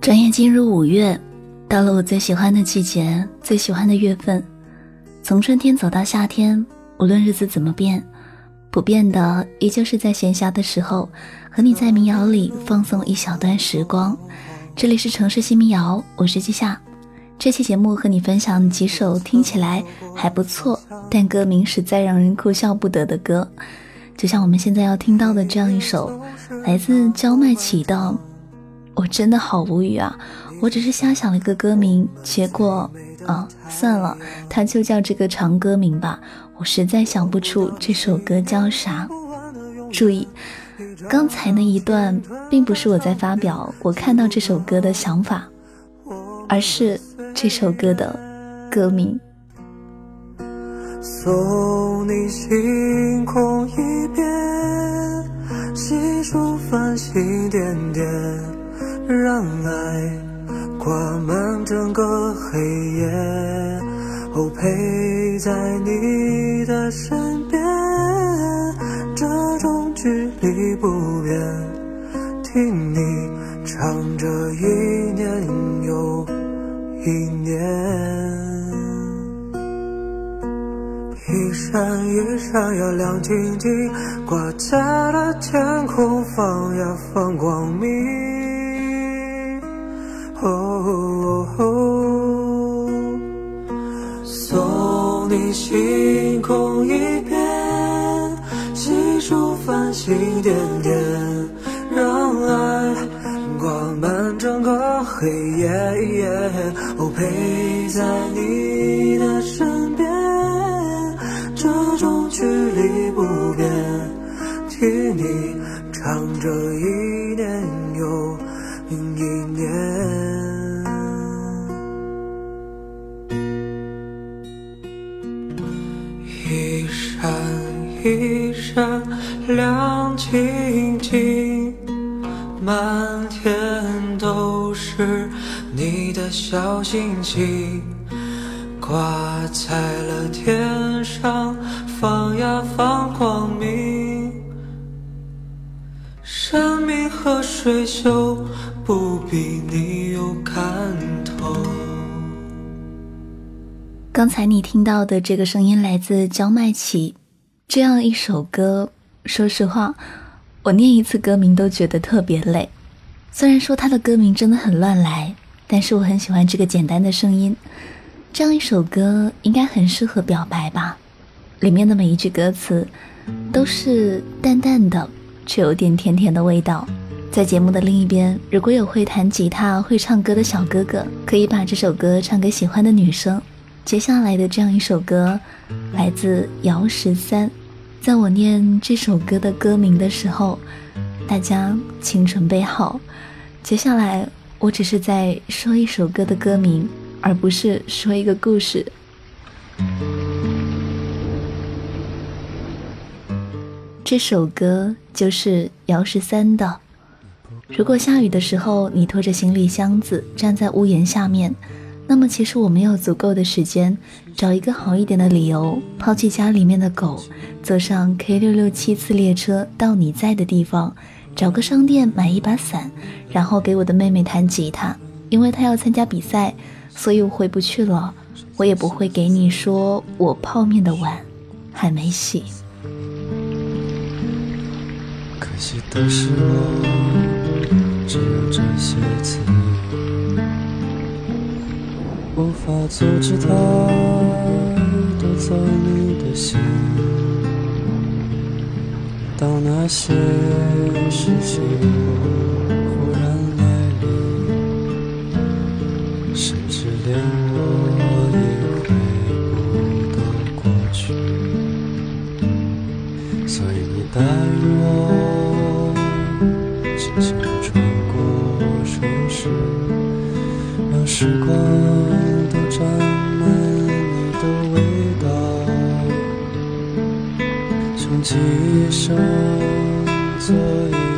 转眼进入五月，到了我最喜欢的季节，最喜欢的月份。从春天走到夏天，无论日子怎么变，不变的依旧是在闲暇的时候，和你在民谣里放松一小段时光。这里是城市新民谣，我是季夏。这期节目和你分享几首听起来还不错，但歌名实在让人哭笑不得的歌，就像我们现在要听到的这样一首，来自焦麦琪的。我真的好无语啊！我只是瞎想了一个歌名，结果啊，算了，它就叫这个长歌名吧。我实在想不出这首歌叫啥。注意，刚才那一段并不是我在发表我看到这首歌的想法，而是这首歌的歌名。送你星空一边，细数繁星点点。让爱挂满整个黑夜，哦，陪在你的身边，这种距离不变，听你唱着一年又一年。一闪一闪呀亮晶晶，挂在了天空，放呀放光明。星点点，让爱挂满整个黑夜。哦，陪在你小星星，挂在了天上，放呀放光明。山明和水秀，不比你有看头。刚才你听到的这个声音来自焦麦琪。这样一首歌，说实话，我念一次歌名都觉得特别累。虽然说他的歌名真的很乱来，但是我很喜欢这个简单的声音。这样一首歌应该很适合表白吧？里面的每一句歌词都是淡淡的，却有点甜甜的味道。在节目的另一边，如果有会弹吉他、会唱歌的小哥哥，可以把这首歌唱给喜欢的女生。接下来的这样一首歌，来自姚十三。在我念这首歌的歌名的时候，大家请准备好。接下来，我只是在说一首歌的歌名，而不是说一个故事。这首歌就是姚十三的。如果下雨的时候，你拖着行李箱子站在屋檐下面。那么，其实我没有足够的时间找一个好一点的理由，抛弃家里面的狗，坐上 K 六六七次列车到你在的地方，找个商店买一把伞，然后给我的妹妹弹吉他，因为她要参加比赛，所以我回不去了。我也不会给你说我泡面的碗还没洗。可惜的是我只有这些词。无法阻止它夺走你的心。到那些事情。做一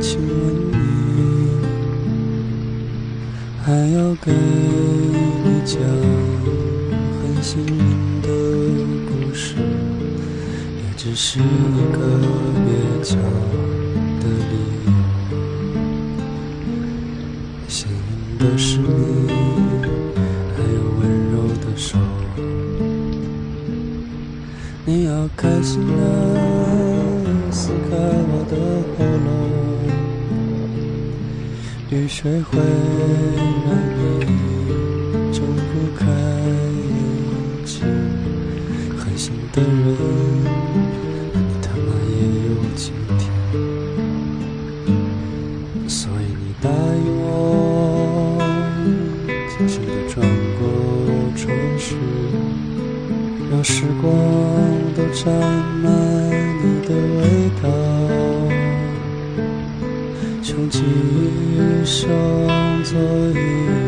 亲吻你，还要给你讲很心灵的故事，也只是一个蹩脚的理由。幸运的是你，还有温柔的手。你要开心的谁会让你睁不开眼睛。狠心的人，你他妈也有今天。所以你答应我，静静地转过城市，让时光都沾满你的味道，穷极想做一。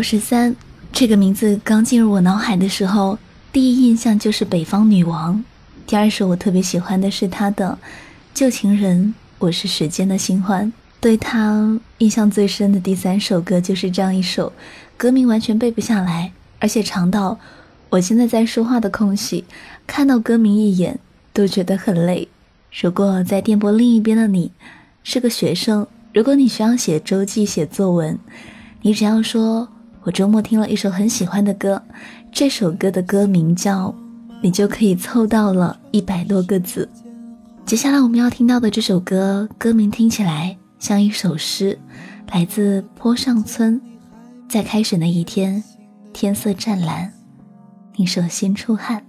姚十三这个名字刚进入我脑海的时候，第一印象就是北方女王。第二首我特别喜欢的是她的《旧情人》，我是时间的新欢。对她印象最深的第三首歌就是这样一首，歌名完全背不下来，而且长到我现在在说话的空隙看到歌名一眼都觉得很累。如果在电波另一边的你是个学生，如果你需要写周记、写作文，你只要说。我周末听了一首很喜欢的歌，这首歌的歌名叫《你就可以凑到了一百多个字》，接下来我们要听到的这首歌，歌名听起来像一首诗，来自坡上村。在开始那一天，天色湛蓝，你手心出汗。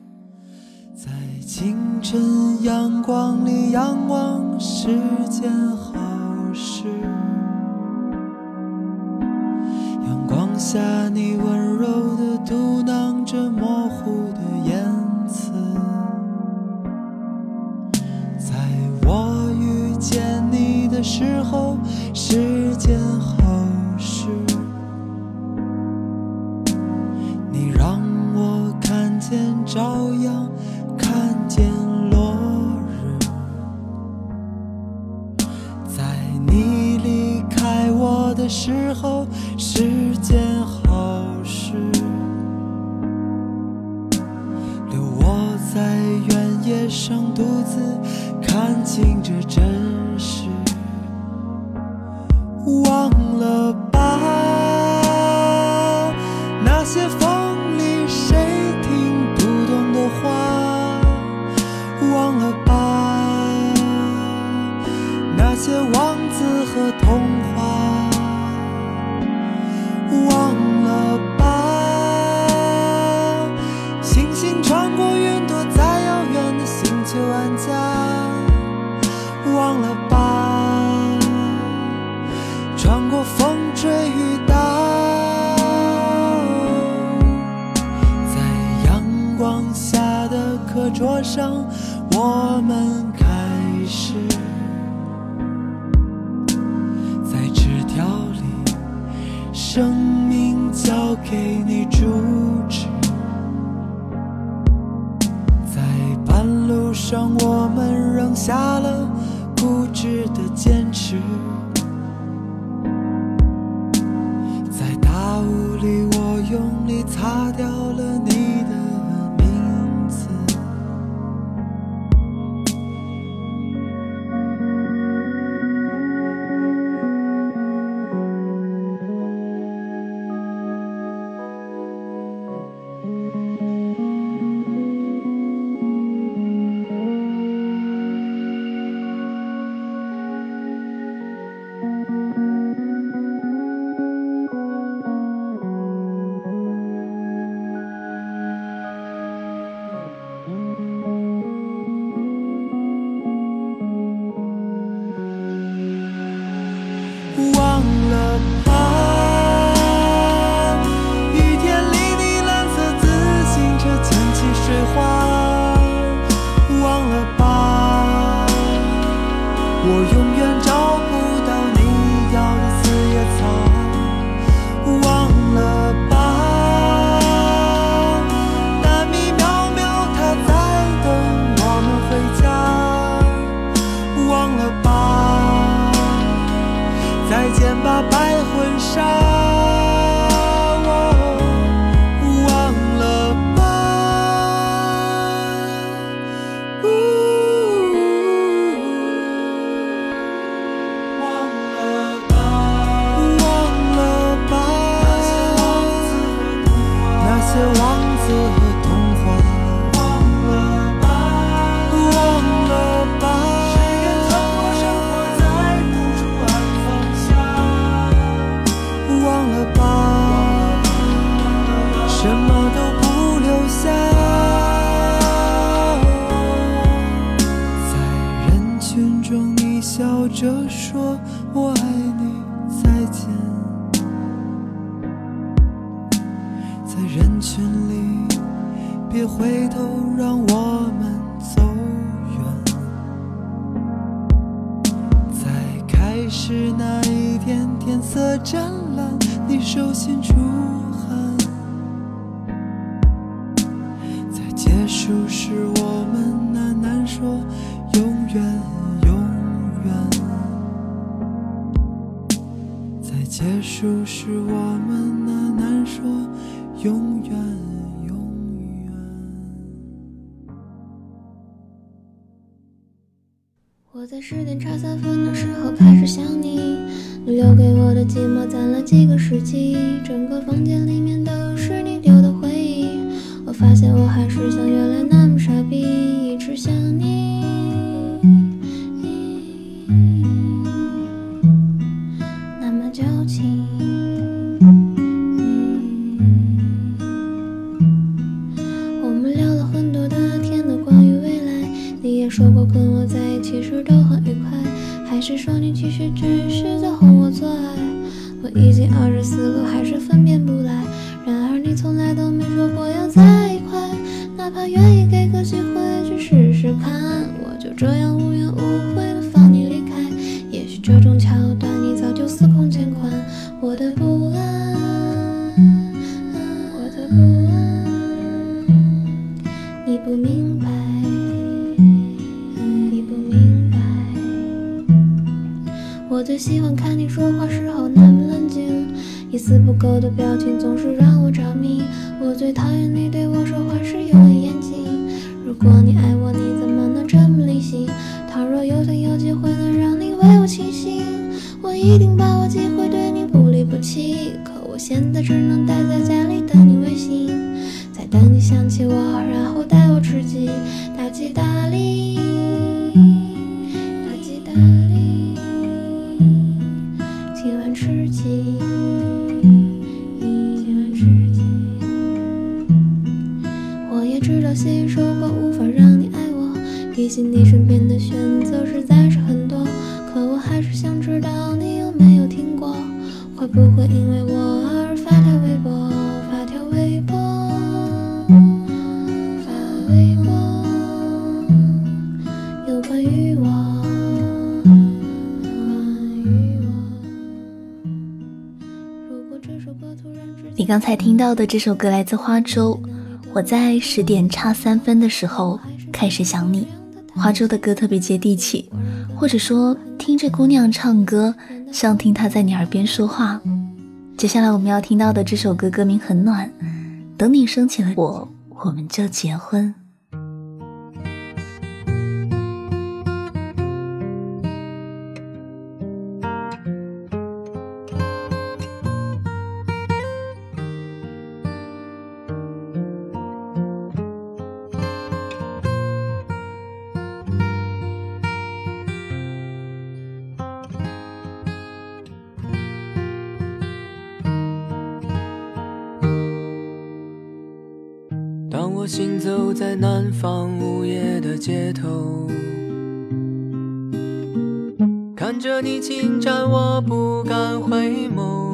在清晨阳光里仰望是件好下，你温柔的嘟囔着模糊的言辞。在我遇见你的时候，是件好事。你让我看见朝阳，看见落日。在你离开我的时候，是件好事。留我在原野上独自看清这忘了吧，穿过风吹雨打，在阳光下的课桌上，我们开始。在纸条里，生命交给你吧，什么都不留下，在人群中你笑着说我爱你，再见。在人群里，别回头，让我们走远。在开始那一天，天色湛蓝，你手心出汗。在结束时，我们喃喃说永远，永远。在结束时，我们喃喃说永远，永远。我在十点差三分的时候开始想你，你留给我的寂寞攒了几个世纪，整个房间里面都是你丢的回忆。我发现我还是像原来愿意给个机会刚才听到的这首歌来自花粥，我在十点差三分的时候开始想你。花粥的歌特别接地气，或者说听这姑娘唱歌，像听她在你耳边说话。接下来我们要听到的这首歌歌名很暖，等你升起了我，我们就结婚。你进站，我不敢回眸。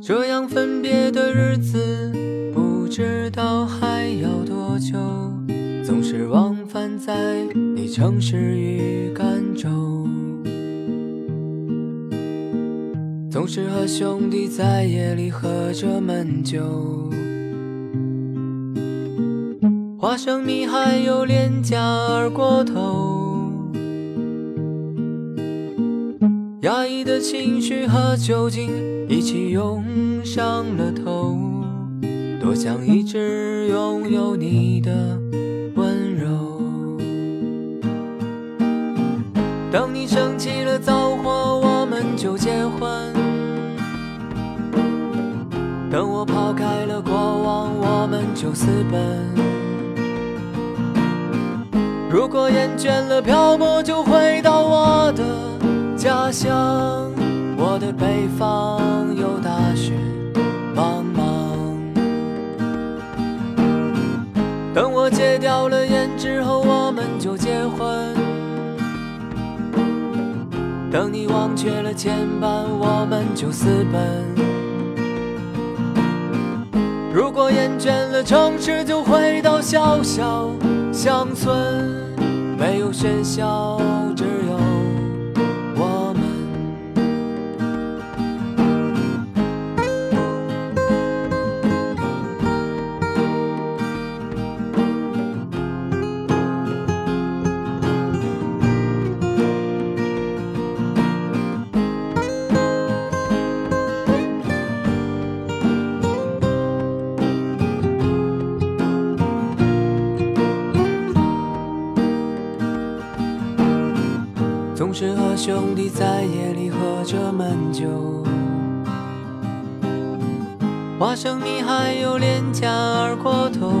这样分别的日子，不知道还要多久。总是往返在你城市与赣州。总是和兄弟在夜里喝着闷酒，花生米还有廉价二锅头，压抑的情绪和酒精一起涌上了头，多想一直拥有你的温柔。等你升起了灶火，我们就结婚。等我抛开了过往，我们就私奔。如果厌倦了漂泊，就回到我的家乡。我的北方有大雪茫茫。等我戒掉了烟之后，我们就结婚。等你忘却了牵绊，我们就私奔。如果厌倦了城市，就回到小小乡村，没有喧嚣，只有兄弟在夜里喝着闷酒，花生米还有廉价二锅头，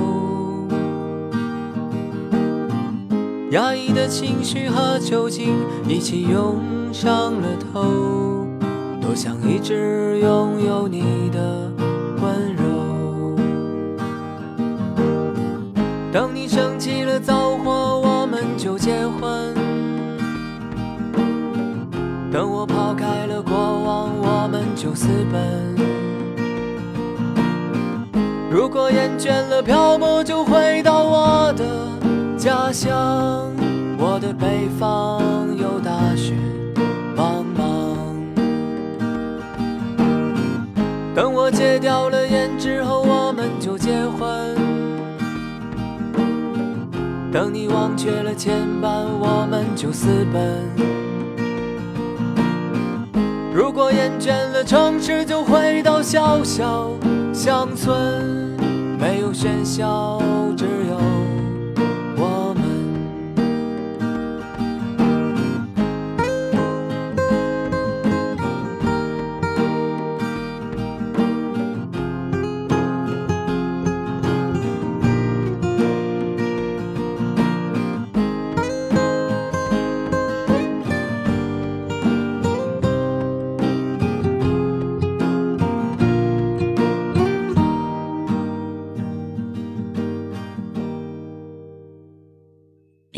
压抑的情绪和酒精一起涌上了头，多想一直拥有你的温柔。等你生起了灶火，我们就结婚。等我抛开了过往，我们就私奔。如果厌倦了漂泊，就回到我的家乡。我的北方有大雪茫茫。等我戒掉了烟之后，我们就结婚。等你忘却了牵绊，我们就私奔。如果厌倦了城市，就回到小小乡村。没有喧嚣，只有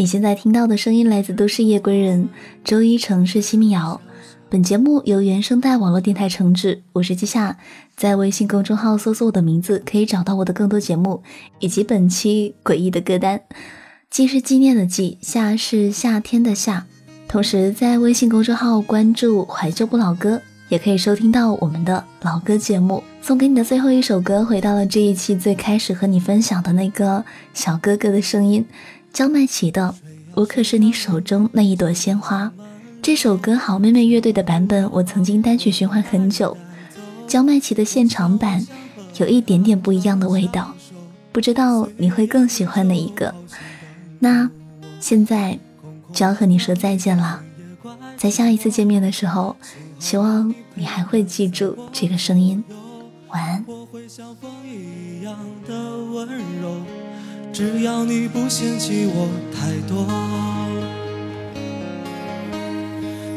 你现在听到的声音来自都市夜归人，周一城市新民谣。本节目由原声带网络电台承制，我是季夏，在微信公众号搜索我的名字，可以找到我的更多节目以及本期诡异的歌单。季是纪念的季，夏是夏天的夏。同时在微信公众号关注怀旧不老歌，也可以收听到我们的老歌节目。送给你的最后一首歌，回到了这一期最开始和你分享的那个小哥哥的声音。焦麦琪的《我可是你手中那一朵鲜花》这首歌，好妹妹乐队的版本我曾经单曲循环很久。焦麦琪的现场版有一点点不一样的味道，不知道你会更喜欢哪一个？那现在就要和你说再见了，在下一次见面的时候，希望你还会记住这个声音。晚安。只要你不嫌弃我太多，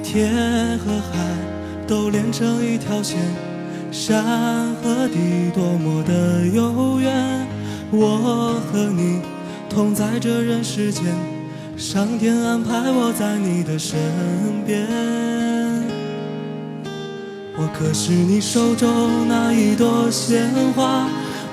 天和海都连成一条线，山和地多么的悠远。我和你同在这人世间，上天安排我在你的身边。我可是你手中那一朵鲜花。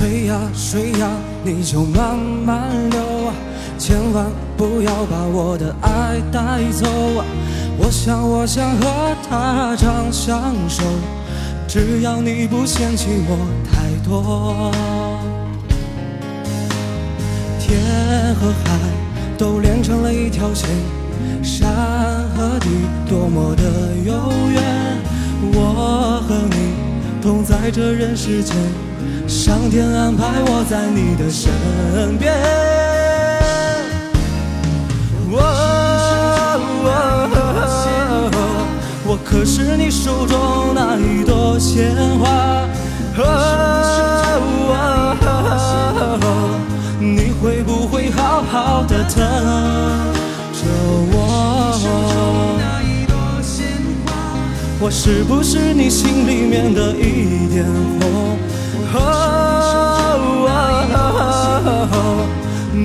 水呀水呀，你就慢慢流啊，千万不要把我的爱带走啊！我想我想和他长相守，只要你不嫌弃我太多。天和海都连成了一条线，山和地多么的悠远，我和你同在这人世间。上天安排我在你的身边，我我可是你手中那一朵鲜花，你会不会好好的疼着我？我是不是你心里面的一点红？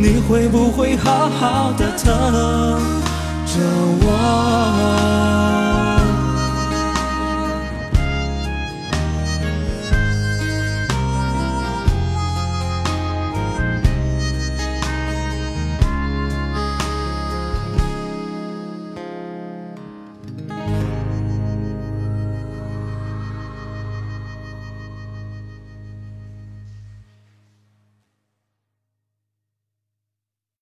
你会不会好好的疼着我？